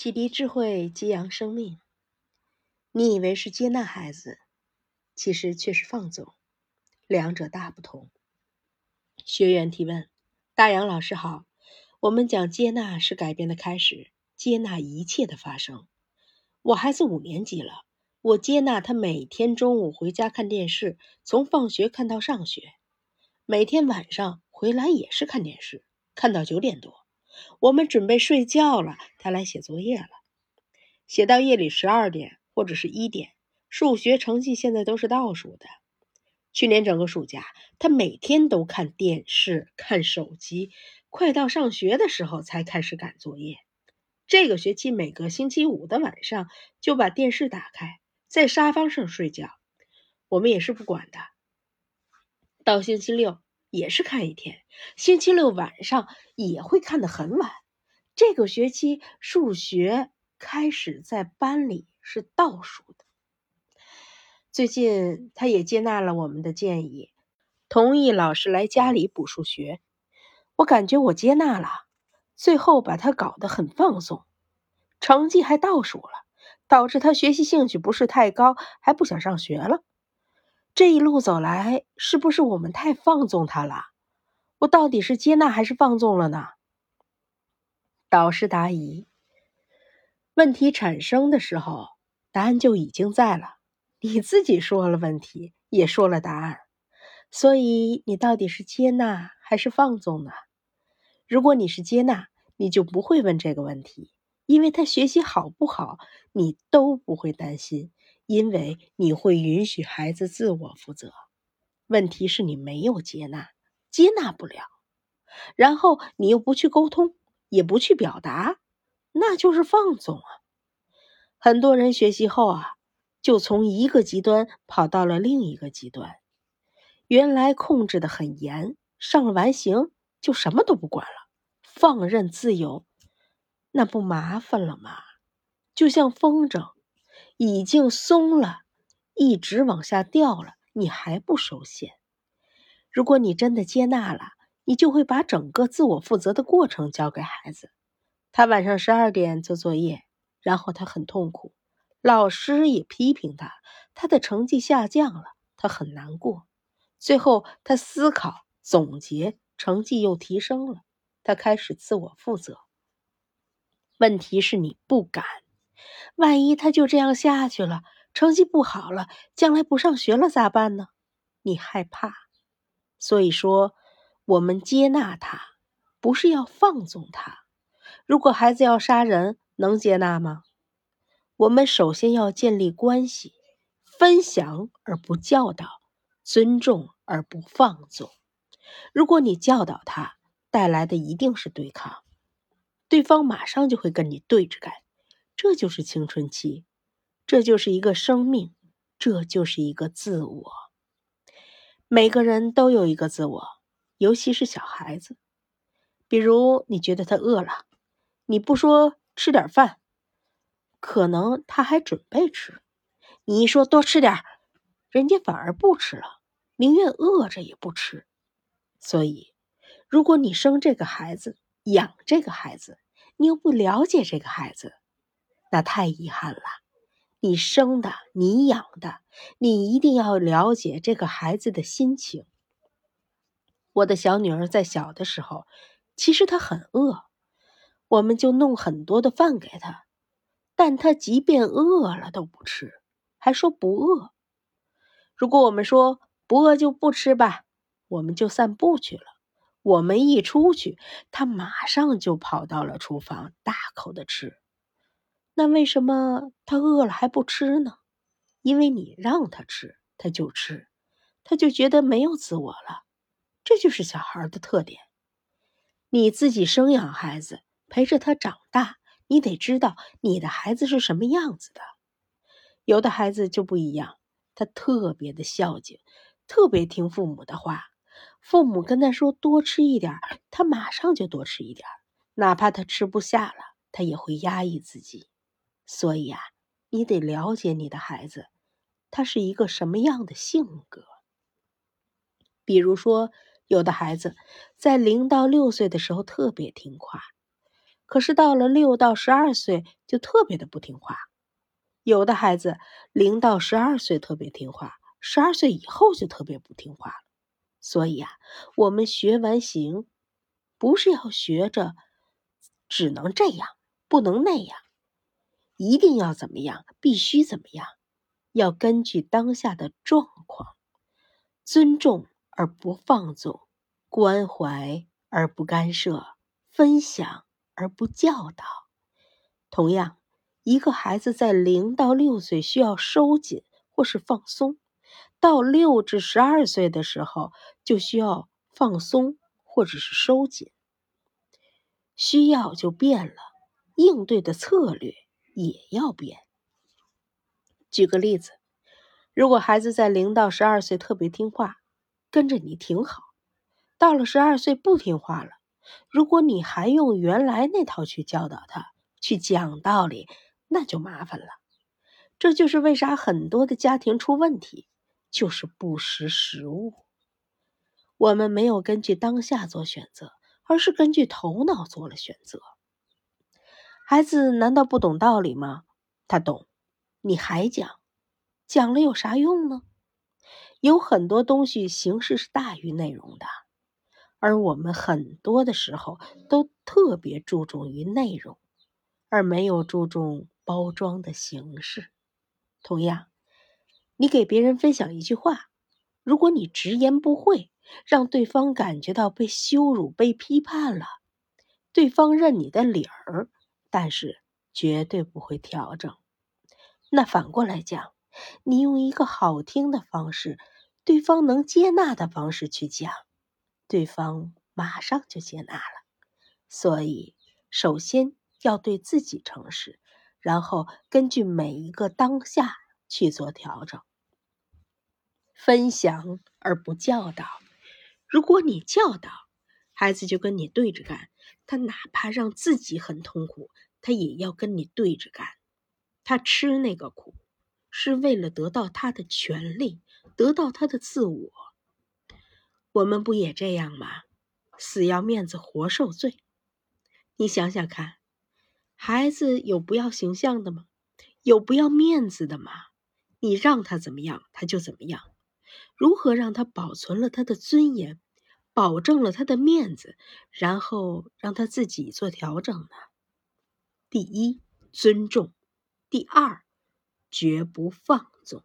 启迪智慧，激扬生命。你以为是接纳孩子，其实却是放纵，两者大不同。学员提问：大杨老师好，我们讲接纳是改变的开始，接纳一切的发生。我孩子五年级了，我接纳他每天中午回家看电视，从放学看到上学，每天晚上回来也是看电视，看到九点多。我们准备睡觉了，他来写作业了，写到夜里十二点或者是一点。数学成绩现在都是倒数的。去年整个暑假，他每天都看电视、看手机，快到上学的时候才开始赶作业。这个学期每个星期五的晚上就把电视打开，在沙发上睡觉，我们也是不管的。到星期六。也是看一天，星期六晚上也会看得很晚。这个学期数学开始在班里是倒数的。最近他也接纳了我们的建议，同意老师来家里补数学。我感觉我接纳了，最后把他搞得很放松，成绩还倒数了，导致他学习兴趣不是太高，还不想上学了。这一路走来，是不是我们太放纵他了？我到底是接纳还是放纵了呢？导师答疑：问题产生的时候，答案就已经在了。你自己说了问题，也说了答案，所以你到底是接纳还是放纵呢？如果你是接纳，你就不会问这个问题，因为他学习好不好，你都不会担心。因为你会允许孩子自我负责，问题是你没有接纳，接纳不了，然后你又不去沟通，也不去表达，那就是放纵啊！很多人学习后啊，就从一个极端跑到了另一个极端，原来控制的很严，上了完刑就什么都不管了，放任自由，那不麻烦了吗？就像风筝。已经松了，一直往下掉了，你还不收线？如果你真的接纳了，你就会把整个自我负责的过程交给孩子。他晚上十二点做作业，然后他很痛苦，老师也批评他，他的成绩下降了，他很难过。最后他思考总结，成绩又提升了，他开始自我负责。问题是你不敢。万一他就这样下去了，成绩不好了，将来不上学了咋办呢？你害怕，所以说我们接纳他，不是要放纵他。如果孩子要杀人，能接纳吗？我们首先要建立关系，分享而不教导，尊重而不放纵。如果你教导他，带来的一定是对抗，对方马上就会跟你对着干。这就是青春期，这就是一个生命，这就是一个自我。每个人都有一个自我，尤其是小孩子。比如你觉得他饿了，你不说吃点饭，可能他还准备吃。你一说多吃点，人家反而不吃了，宁愿饿着也不吃。所以，如果你生这个孩子，养这个孩子，你又不了解这个孩子。那太遗憾了，你生的，你养的，你一定要了解这个孩子的心情。我的小女儿在小的时候，其实她很饿，我们就弄很多的饭给她，但她即便饿了都不吃，还说不饿。如果我们说不饿就不吃吧，我们就散步去了。我们一出去，她马上就跑到了厨房，大口的吃。那为什么他饿了还不吃呢？因为你让他吃，他就吃，他就觉得没有自我了。这就是小孩的特点。你自己生养孩子，陪着他长大，你得知道你的孩子是什么样子的。有的孩子就不一样，他特别的孝敬，特别听父母的话。父母跟他说多吃一点，他马上就多吃一点，哪怕他吃不下了，他也会压抑自己。所以啊，你得了解你的孩子，他是一个什么样的性格。比如说，有的孩子在零到六岁的时候特别听话，可是到了六到十二岁就特别的不听话。有的孩子零到十二岁特别听话，十二岁以后就特别不听话了。所以啊，我们学完形，不是要学着只能这样，不能那样，一定要怎么样，必须怎么样，要根据当下的状况，尊重而不放纵，关怀而不干涉，分享而不教导。同样，一个孩子在零到六岁需要收紧或是放松。到六至十二岁的时候，就需要放松或者是收紧，需要就变了，应对的策略也要变。举个例子，如果孩子在零到十二岁特别听话，跟着你挺好；到了十二岁不听话了，如果你还用原来那套去教导他，去讲道理，那就麻烦了。这就是为啥很多的家庭出问题。就是不识时务。我们没有根据当下做选择，而是根据头脑做了选择。孩子难道不懂道理吗？他懂，你还讲，讲了有啥用呢？有很多东西形式是大于内容的，而我们很多的时候都特别注重于内容，而没有注重包装的形式。同样。你给别人分享一句话，如果你直言不讳，让对方感觉到被羞辱、被批判了，对方认你的理儿，但是绝对不会调整。那反过来讲，你用一个好听的方式，对方能接纳的方式去讲，对方马上就接纳了。所以，首先要对自己诚实，然后根据每一个当下去做调整。分享而不教导。如果你教导孩子，就跟你对着干，他哪怕让自己很痛苦，他也要跟你对着干。他吃那个苦，是为了得到他的权利，得到他的自我。我们不也这样吗？死要面子活受罪。你想想看，孩子有不要形象的吗？有不要面子的吗？你让他怎么样，他就怎么样。如何让他保存了他的尊严，保证了他的面子，然后让他自己做调整呢？第一，尊重；第二，绝不放纵。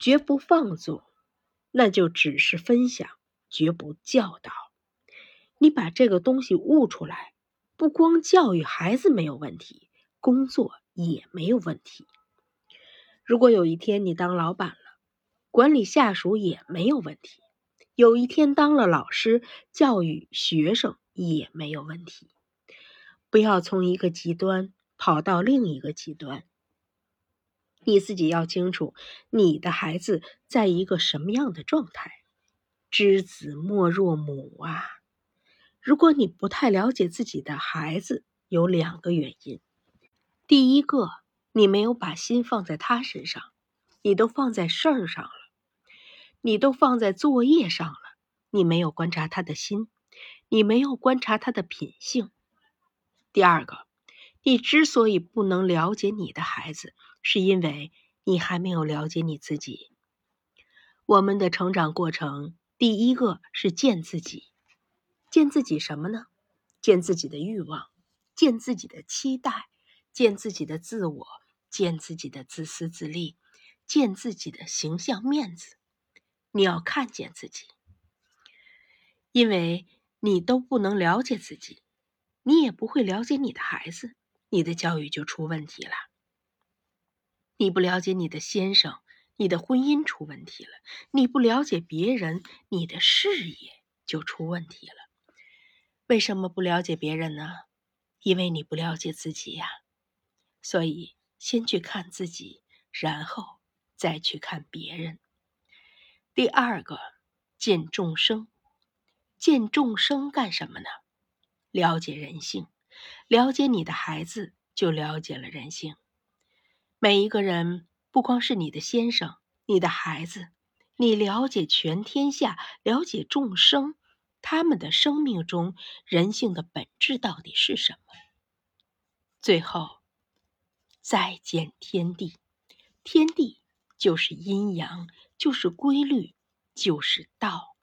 绝不放纵，那就只是分享，绝不教导。你把这个东西悟出来，不光教育孩子没有问题，工作也没有问题。如果有一天你当老板了，管理下属也没有问题，有一天当了老师，教育学生也没有问题。不要从一个极端跑到另一个极端，你自己要清楚你的孩子在一个什么样的状态。知子莫若母啊！如果你不太了解自己的孩子，有两个原因：第一个，你没有把心放在他身上，你都放在事儿上了。你都放在作业上了，你没有观察他的心，你没有观察他的品性。第二个，你之所以不能了解你的孩子，是因为你还没有了解你自己。我们的成长过程，第一个是见自己，见自己什么呢？见自己的欲望，见自己的期待，见自己的自我，见自己的自私自利，见自己的形象面子。你要看见自己，因为你都不能了解自己，你也不会了解你的孩子，你的教育就出问题了。你不了解你的先生，你的婚姻出问题了；你不了解别人，你的事业就出问题了。为什么不了解别人呢？因为你不了解自己呀。所以，先去看自己，然后再去看别人。第二个，见众生，见众生干什么呢？了解人性，了解你的孩子，就了解了人性。每一个人，不光是你的先生，你的孩子，你了解全天下，了解众生，他们的生命中人性的本质到底是什么？最后再见天地。天地就是阴阳，就是规律，就是道。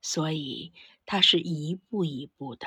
所以它是一步一步的。